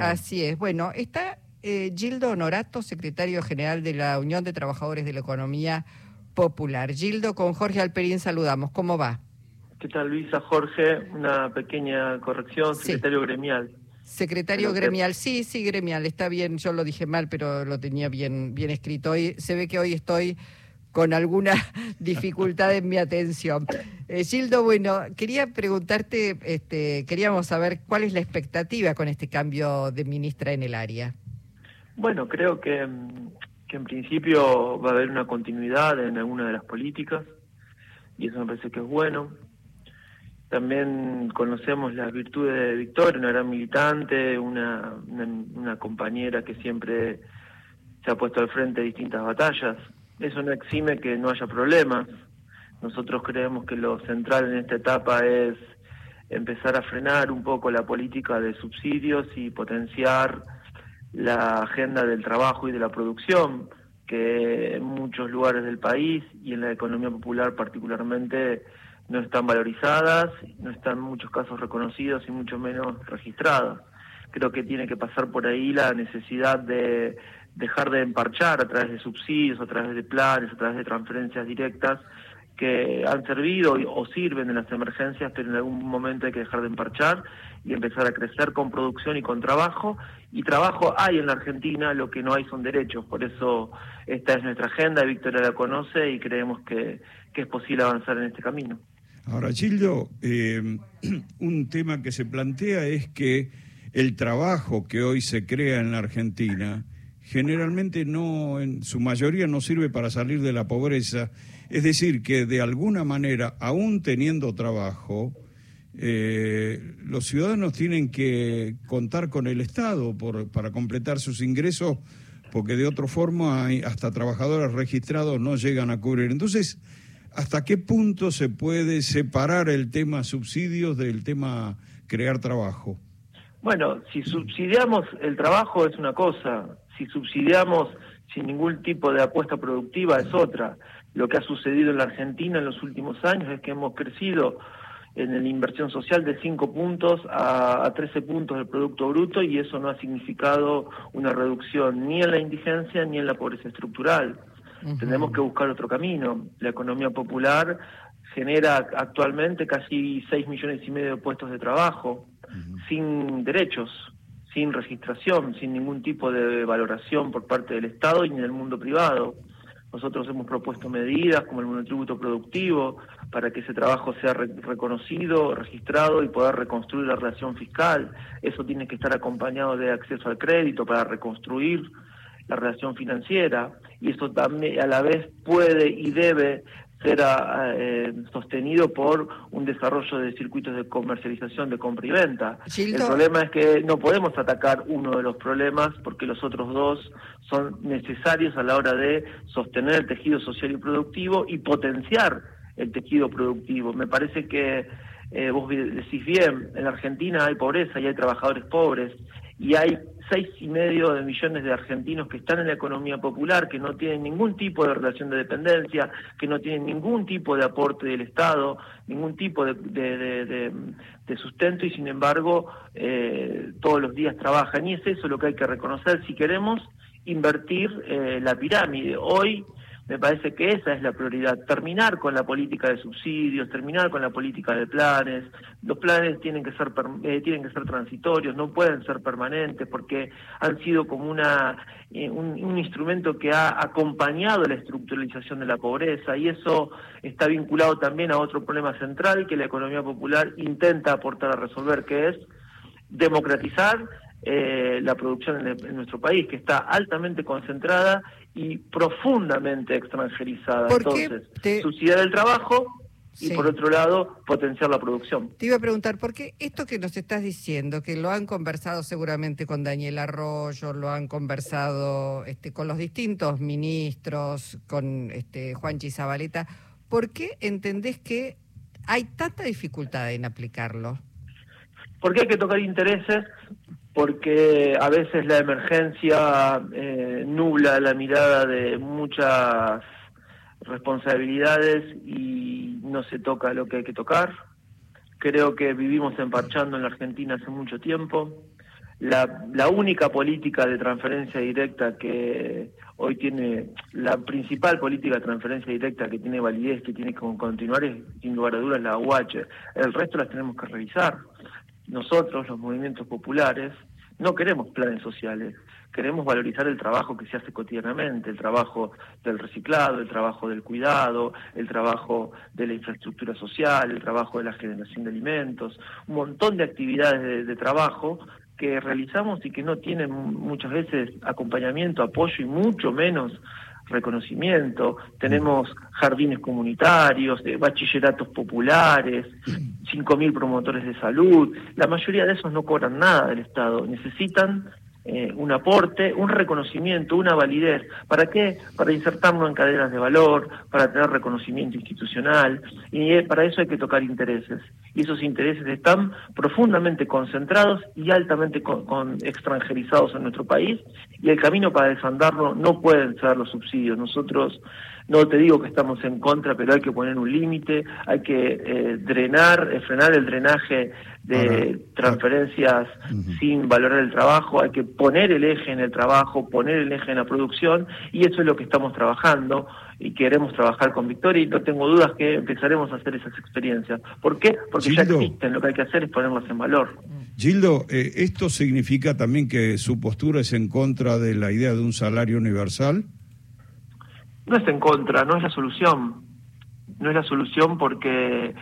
Así es. Bueno, está eh, Gildo Honorato, secretario general de la Unión de Trabajadores de la Economía Popular. Gildo, con Jorge Alperín saludamos. ¿Cómo va? ¿Qué tal, Luisa? Jorge, una pequeña corrección, secretario gremial. Secretario gremial, sí, sí, gremial, está bien, yo lo dije mal, pero lo tenía bien, bien escrito. Hoy, se ve que hoy estoy con alguna dificultad en mi atención. Eh, Gildo, bueno, quería preguntarte, este, queríamos saber cuál es la expectativa con este cambio de ministra en el área. Bueno, creo que, que en principio va a haber una continuidad en alguna de las políticas y eso me parece que es bueno. También conocemos las virtudes de Victoria, una gran militante, una, una compañera que siempre se ha puesto al frente de distintas batallas eso no exime que no haya problemas. Nosotros creemos que lo central en esta etapa es empezar a frenar un poco la política de subsidios y potenciar la agenda del trabajo y de la producción, que en muchos lugares del país y en la economía popular particularmente no están valorizadas, no están en muchos casos reconocidos y mucho menos registradas. Creo que tiene que pasar por ahí la necesidad de dejar de emparchar a través de subsidios, a través de planes, a través de transferencias directas que han servido o sirven en las emergencias, pero en algún momento hay que dejar de emparchar y empezar a crecer con producción y con trabajo. Y trabajo hay en la Argentina, lo que no hay son derechos. Por eso esta es nuestra agenda, Victoria la conoce y creemos que, es posible avanzar en este camino. Ahora, Childo, eh, un tema que se plantea es que el trabajo que hoy se crea en la Argentina generalmente no, en su mayoría no sirve para salir de la pobreza. Es decir, que de alguna manera, aún teniendo trabajo, eh, los ciudadanos tienen que contar con el Estado para completar sus ingresos, porque de otra forma hay hasta trabajadores registrados no llegan a cubrir. Entonces, ¿hasta qué punto se puede separar el tema subsidios del tema crear trabajo? Bueno, si subsidiamos el trabajo es una cosa, si subsidiamos sin ningún tipo de apuesta productiva es otra. Lo que ha sucedido en la Argentina en los últimos años es que hemos crecido en la inversión social de 5 puntos a, a 13 puntos del Producto Bruto y eso no ha significado una reducción ni en la indigencia ni en la pobreza estructural. Tenemos que buscar otro camino. La economía popular genera actualmente casi 6 millones y medio de puestos de trabajo sin derechos sin registración, sin ningún tipo de valoración por parte del Estado y ni del mundo privado. Nosotros hemos propuesto medidas como el monotributo productivo para que ese trabajo sea reconocido, registrado y poder reconstruir la relación fiscal. Eso tiene que estar acompañado de acceso al crédito para reconstruir la relación financiera y eso también a la vez puede y debe ser eh, sostenido por un desarrollo de circuitos de comercialización de compra y venta. El problema es que no podemos atacar uno de los problemas porque los otros dos son necesarios a la hora de sostener el tejido social y productivo y potenciar el tejido productivo. Me parece que eh, vos decís bien, en Argentina hay pobreza y hay trabajadores pobres y hay seis y medio de millones de argentinos que están en la economía popular, que no tienen ningún tipo de relación de dependencia, que no tienen ningún tipo de aporte del Estado, ningún tipo de, de, sustento y sin embargo eh, todos los días trabajan. Y es eso lo que hay que reconocer si queremos invertir eh, la pirámide. Hoy me parece que esa es la prioridad, terminar con la política de subsidios, terminar con la política de planes. Los planes tienen que ser eh, tienen que ser transitorios, no pueden ser permanentes porque han sido como una eh, un, instrumento que ha acompañado la estructuralización de la pobreza y eso está vinculado también a otro problema central que la economía popular intenta aportar a resolver, que es democratizar eh, la producción en, nuestro país, que está altamente concentrada y profundamente extranjerizada. Entonces, subsidiar el trabajo y por otro lado potenciar la producción. Te iba a preguntar, ¿por qué esto que nos estás diciendo, que lo han conversado seguramente con Daniel Arroyo, lo han conversado este, con los distintos ministros, con este, Juan Chizabaleta, ¿por qué entendés que hay tanta dificultad en aplicarlo? Porque hay que tocar intereses porque a veces la emergencia eh, nubla la mirada de muchas responsabilidades y no se toca lo que hay que tocar. Creo que vivimos emparchando en la Argentina hace mucho tiempo. la, única política de transferencia directa que hoy tiene, la principal política de transferencia directa que tiene validez, que tiene que continuar, es sin lugar a dudas la UH. El resto las tenemos que revisar. Nosotros, los movimientos populares, no queremos planes sociales, queremos valorizar el trabajo que se hace cotidianamente, el trabajo del reciclado, el trabajo del cuidado, el trabajo de la infraestructura social, el trabajo de la generación de alimentos, un montón de actividades de, trabajo que realizamos y que no tienen muchas veces acompañamiento, apoyo y mucho menos reconocimiento. Tenemos jardines comunitarios, bachilleratos populares, 5.000 promotores de salud. La mayoría de esos no cobran nada del Estado. Necesitan eh, un aporte, un reconocimiento, una validez. ¿Para qué? Para insertarnos en cadenas de valor, para tener reconocimiento institucional, y eh, para eso hay que tocar intereses. Y esos intereses están profundamente concentrados y altamente con, extranjerizados en nuestro país, y el camino para desandarlo no pueden ser los subsidios. Nosotros no te digo que estamos en contra, pero hay que poner un límite, hay que eh, drenar, eh, frenar el drenaje de transferencias sin valorar el trabajo, hay que poner el eje en el trabajo, poner el eje en la producción, y eso es lo que estamos trabajando y queremos trabajar con Victoria y no tengo dudas que empezaremos a hacer esas experiencias. ¿Por qué? Porque ya existen, lo que hay que hacer es ponerlas en valor. Gildo, eh, ¿esto significa también que su postura es en contra de la idea de un salario universal? No es en contra, no es la solución. No es la solución porque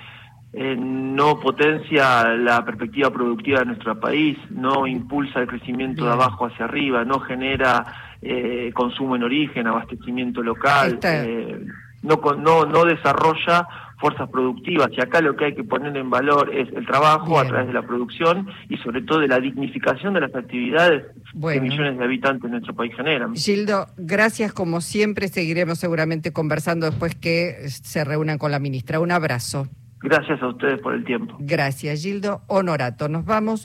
eh, no potencia la perspectiva productiva de nuestro país, no impulsa el crecimiento de abajo hacia arriba, no genera eh, consumo en origen, abastecimiento local, eh, no, no, no desarrolla fuerzas productivas y acá lo que hay que poner en valor es el trabajo a través de la producción y sobre todo de la dignificación de las actividades que millones de habitantes en nuestro país generan. Gildo, gracias como siempre, seguiremos seguramente conversando después que se reúnan con la ministra. Un abrazo. Gracias a ustedes por el tiempo. Gracias, Gildo Honorato. Nos vamos.